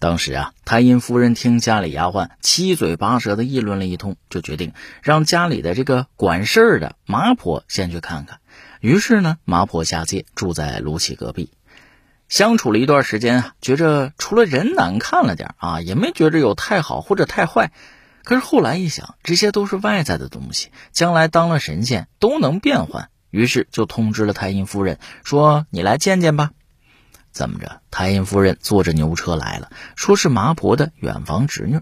当时啊，太阴夫人听家里丫鬟七嘴八舌的议论了一通，就决定让家里的这个管事儿的麻婆先去看看。于是呢，麻婆下界住在卢杞隔壁，相处了一段时间啊，觉着除了人难看了点啊，也没觉着有太好或者太坏。可是后来一想，这些都是外在的东西，将来当了神仙都能变换。于是就通知了太阴夫人，说：“你来见见吧。”怎么着？太阴夫人坐着牛车来了，说是麻婆的远房侄女。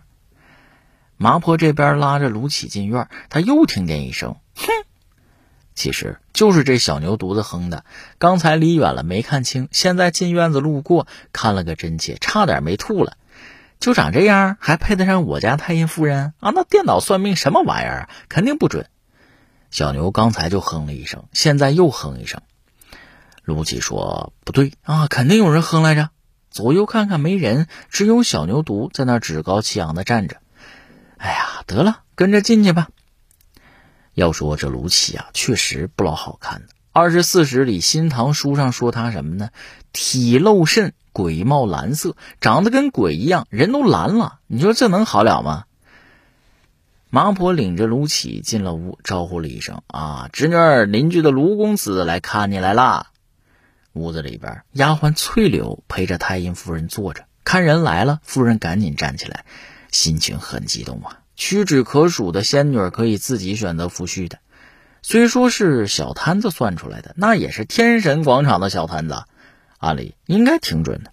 麻婆这边拉着卢杞进院，他又听见一声“哼”，其实就是这小牛犊子哼的。刚才离远了没看清，现在进院子路过看了个真切，差点没吐了。就长这样，还配得上我家太阴夫人啊？那电脑算命什么玩意儿？肯定不准。小牛刚才就哼了一声，现在又哼一声。卢杞说：“不对啊，肯定有人哼来着。左右看看没人，只有小牛犊在那趾高气扬的站着。哎呀，得了，跟着进去吧。要说这卢杞啊，确实不老好看。二十四史里《新唐书》上说他什么呢？体露甚，鬼貌蓝色，长得跟鬼一样，人都蓝了。你说这能好了吗？”麻婆领着卢杞进了屋，招呼了一声：“啊，侄女儿，邻居的卢公子来看你来啦。”屋子里边，丫鬟翠柳陪着太阴夫人坐着，看人来了，夫人赶紧站起来，心情很激动啊。屈指可数的仙女可以自己选择夫婿的，虽说是小摊子算出来的，那也是天神广场的小摊子，按理应该挺准的。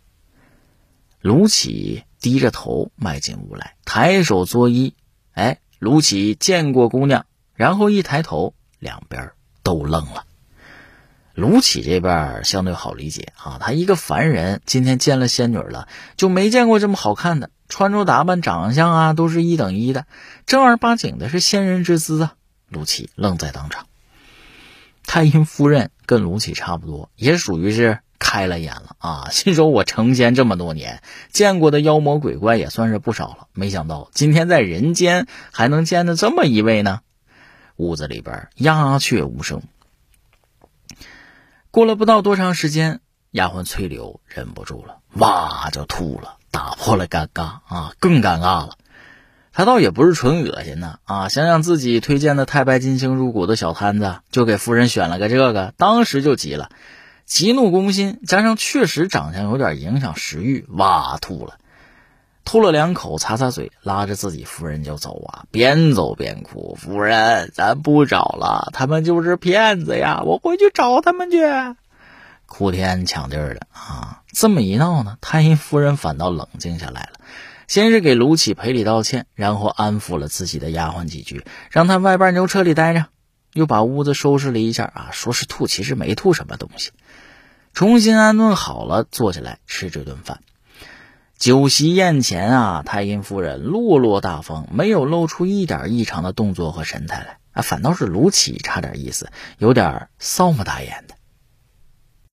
卢杞低着头迈进屋来，抬手作揖，哎，卢杞见过姑娘，然后一抬头，两边都愣了。卢杞这边相对好理解啊，他一个凡人，今天见了仙女了，就没见过这么好看的，穿着打扮、长相啊，都是一等一的，正儿八经的是仙人之姿啊。卢杞愣在当场。太阴夫人跟卢杞差不多，也属于是开了眼了啊，心说我成仙这么多年，见过的妖魔鬼怪也算是不少了，没想到今天在人间还能见到这么一位呢。屋子里边鸦雀无声。过了不到多长时间，丫鬟翠柳忍不住了，哇就吐了，打破了尴尬啊，更尴尬了。他倒也不是纯恶心呢啊，想想自己推荐的太白金星入股的小摊子，就给夫人选了个这个，当时就急了，急怒攻心，加上确实长相有点影响食欲，哇吐了。吐了两口，擦擦嘴，拉着自己夫人就走啊，边走边哭：“夫人，咱不找了，他们就是骗子呀！我回去找他们去。”哭天抢地儿的啊！这么一闹呢，太阴夫人反倒冷静下来了，先是给卢杞赔礼道歉，然后安抚了自己的丫鬟几句，让他外边牛车里待着，又把屋子收拾了一下啊，说是吐，其实没吐什么东西，重新安顿好了，坐下来吃这顿饭。酒席宴前啊，太阴夫人落落大方，没有露出一点异常的动作和神态来啊，反倒是卢杞差点意思，有点臊眉打眼的。